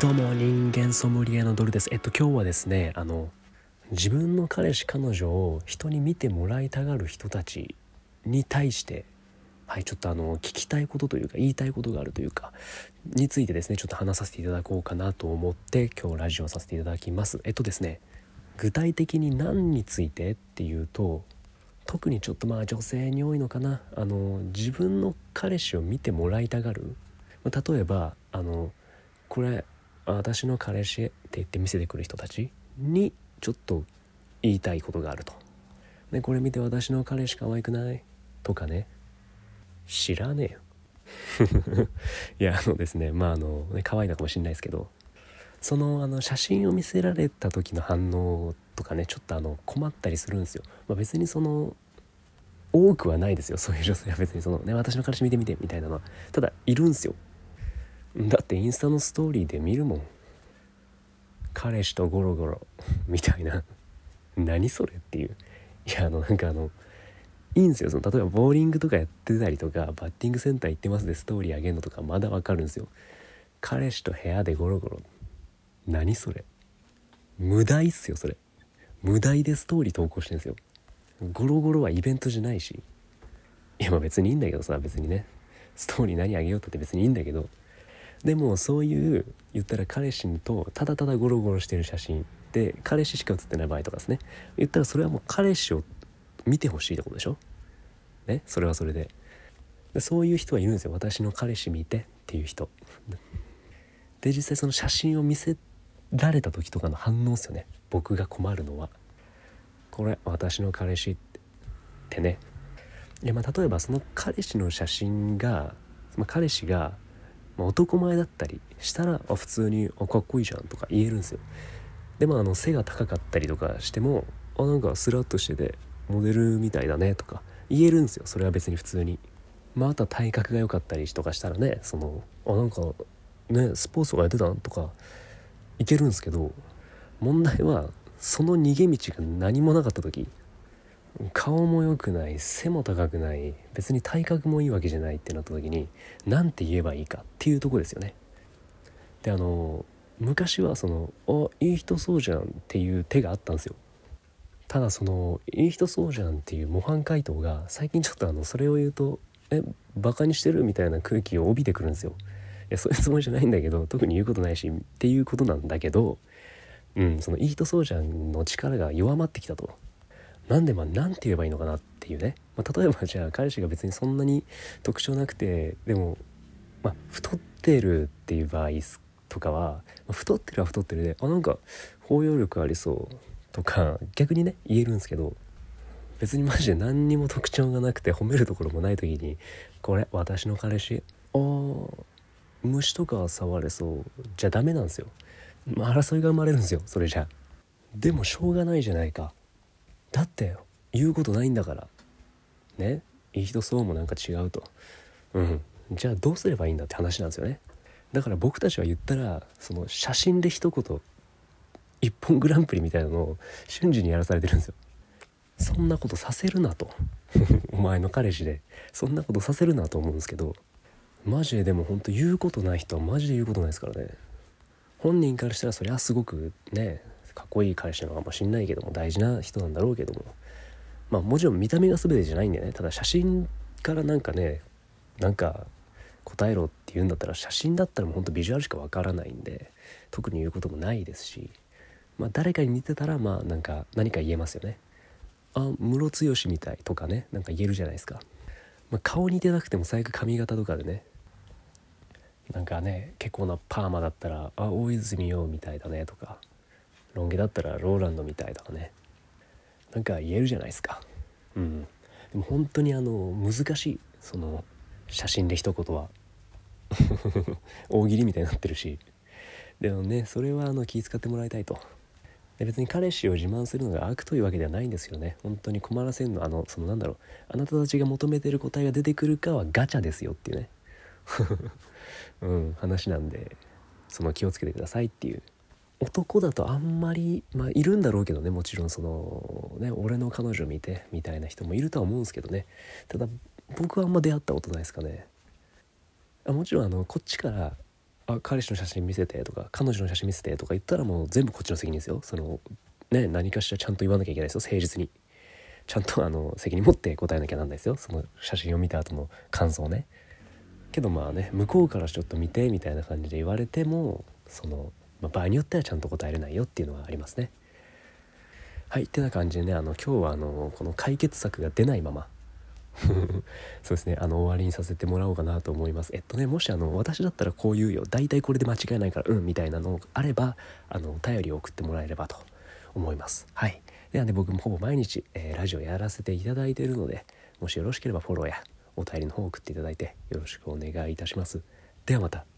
どうも人間ソムリエのドルです。えっと今日はですねあの自分の彼氏彼女を人に見てもらいたがる人たちに対してはいちょっとあの聞きたいことというか言いたいことがあるというかについてですねちょっと話させていただこうかなと思って今日ラジオさせていただきます。えっとですね具体的に何についてっていうと特にちょっとまあ女性に多いのかな。あの自分の彼氏を見てもらいたがる。例えばあのこれ私の彼氏って言って見せてくる人たちにちょっと言いたいことがあると。ね、これ見て私の彼氏可愛くない？とかね。知らねえよ。いやあのですねまああのね可愛いのかもしれないですけどそのあの写真を見せられた時の反応とかねちょっとあの困ったりするんですよ。まあ、別にその多くはないですよ。そういう女性は別にそのね私の彼氏見てみてみたいなのは。ただいるんすよ。だってインスタのストーリーで見るもん。彼氏とゴロゴロ。みたいな。何それっていう。いやあのなんかあのいいんですよ。その例えばボーリングとかやってたりとかバッティングセンター行ってますでストーリーあげるのとかまだわかるんですよ。彼氏と部屋でゴロゴロ。何それ。無題っすよそれ。無題でストーリー投稿してんですよ。ゴロゴロはイベントじゃないし。いやまあ別にいいんだけどさ別にね。ストーリー何あげようって別にいいんだけど。でもそういう言ったら彼氏とただただゴロゴロしてる写真で彼氏しか写ってない場合とかですね。言ったらそれはもう彼氏を見てほしいってことでしょ？ね？それはそれで。でそういう人はいるんですよ。私の彼氏見てっていう人。で実際その写真を見せられた時とかの反応ですよね。僕が困るのは。これ私の彼氏ってね。いやまあ例えばその彼氏の写真が、まあ、彼氏がまあ、男前だったりしたらあ普通にあかっこいいじゃんとか言えるんですよ。でもあの背が高かったりとかしてもあなんかスラッとしててモデルみたいだねとか言えるんですよ。それは別に普通に。まああとは体格が良かったりとかしたらねそのあなんかねスポーツとかやってたんとかいけるんですけど問題はその逃げ道が何もなかった時顔も良くない背も高くない別に体格もいいわけじゃないってなった時に何て言えばいいかっていうとこですよね。であの昔はその「あいい人そうじゃん」っていう手があったんですよ。ただその「いい人そうじゃん」っていう模範解答が最近ちょっとあのそれを言うと「えバカにしてる?」みたいな空気を帯びてくるんですよ。いやそういうつもりじゃないんだけど特に言うことないしっていうことなんだけどうんその「いい人そうじゃん」の力が弱まってきたと。なんでまあ何て言えばいいのかなっていうね、まあ、例えばじゃあ彼氏が別にそんなに特徴なくてでも、まあ、太ってるっていう場合とかは、まあ、太ってるは太ってるであなんか包容力ありそうとか逆にね言えるんですけど別にマジで何にも特徴がなくて褒めるところもない時に「これ私の彼氏あ虫とか触れそう」じゃダメなんですよ。まあ、争いが生まれるんですよそれじゃ。でもしょうがないじゃないか。だって言うことないんだから。ね？いい人そうもなんか違うと。うん。じゃあどうすればいいんだって話なんですよね。だから僕たちは言ったらその写真で一言一本グランプリみたいなのを瞬時にやらされてるんですよ。そんなことさせるなと。お前の彼氏で。そんなことさせるなと思うんですけど。マジででもほんと言うことない人はマジで言うことないですからね。本人からしたらそりゃすごくねかっこいい彼氏なのかもしんないけども大事な人なんだろうけども。まあもちろん見た目が全てじゃないんでね。ただ写真からなんかねなんか答えろって言うんだったら写真だったらもうほんとビジュアルしかわからないんで特に言うこともないですしまあ誰かに似てたらまあなんか何か言えますよね。あムロツヨシみたいとかねなんか言えるじゃないですか、まあ、顔似てなくても最悪髪型とかでねなんかね結構なパーマだったら「あ大泉洋みたいだね」とかロン毛だったらローランドみたいとかね。なんか言えるじゃないですか。うん。でも本当にあの難しい。その写真で一言は。大喜利みたいになってるし。でもねそれはあの気遣ってもらいたいと。で別に彼氏を自慢するのが悪というわけではないんですよね。本当に困らせるのあのそのなんだろう。あなたたちが求めてる答えが出てくるかはガチャですよっていうね。うん。話なんでその気をつけてくださいっていう。男だとあんまりまあいるんだろうけどねもちろんそのね俺の彼女見てみたいな人もいるとは思うんですけどね。ただ僕はあんま出会ったことないですかね。あもちろんあのこっちからあ彼氏の写真見せてとか彼女の写真見せてとか言ったらもう全部こっちの責任ですよ。そのね何かしらちゃんと言わなきゃいけないですよ。誠実に。ちゃんとあの責任持って答えなきゃなんないですよ。その写真を見た後の感想ね。けどまあね向こうからちょっと見てみたいな感じで言われてもその、まあ、場合によってはちゃんと答えれないよっていうのはありますね。はいってな感じでねあの今日はあのこの解決策が出ないまま。そうですねあの終わりにさせてもらおうかなと思います。えっとねもしあの私だったらこう言うよ。大体これで間違いないからうんみたいなのあればあのお便りを送ってもらえればと思います。はい。ではね僕もほぼ毎日、えー、ラジオやらせていただいているのでもしよろしければフォローやお便りの方を送っていただいてよろしくお願いいたします。ではまた。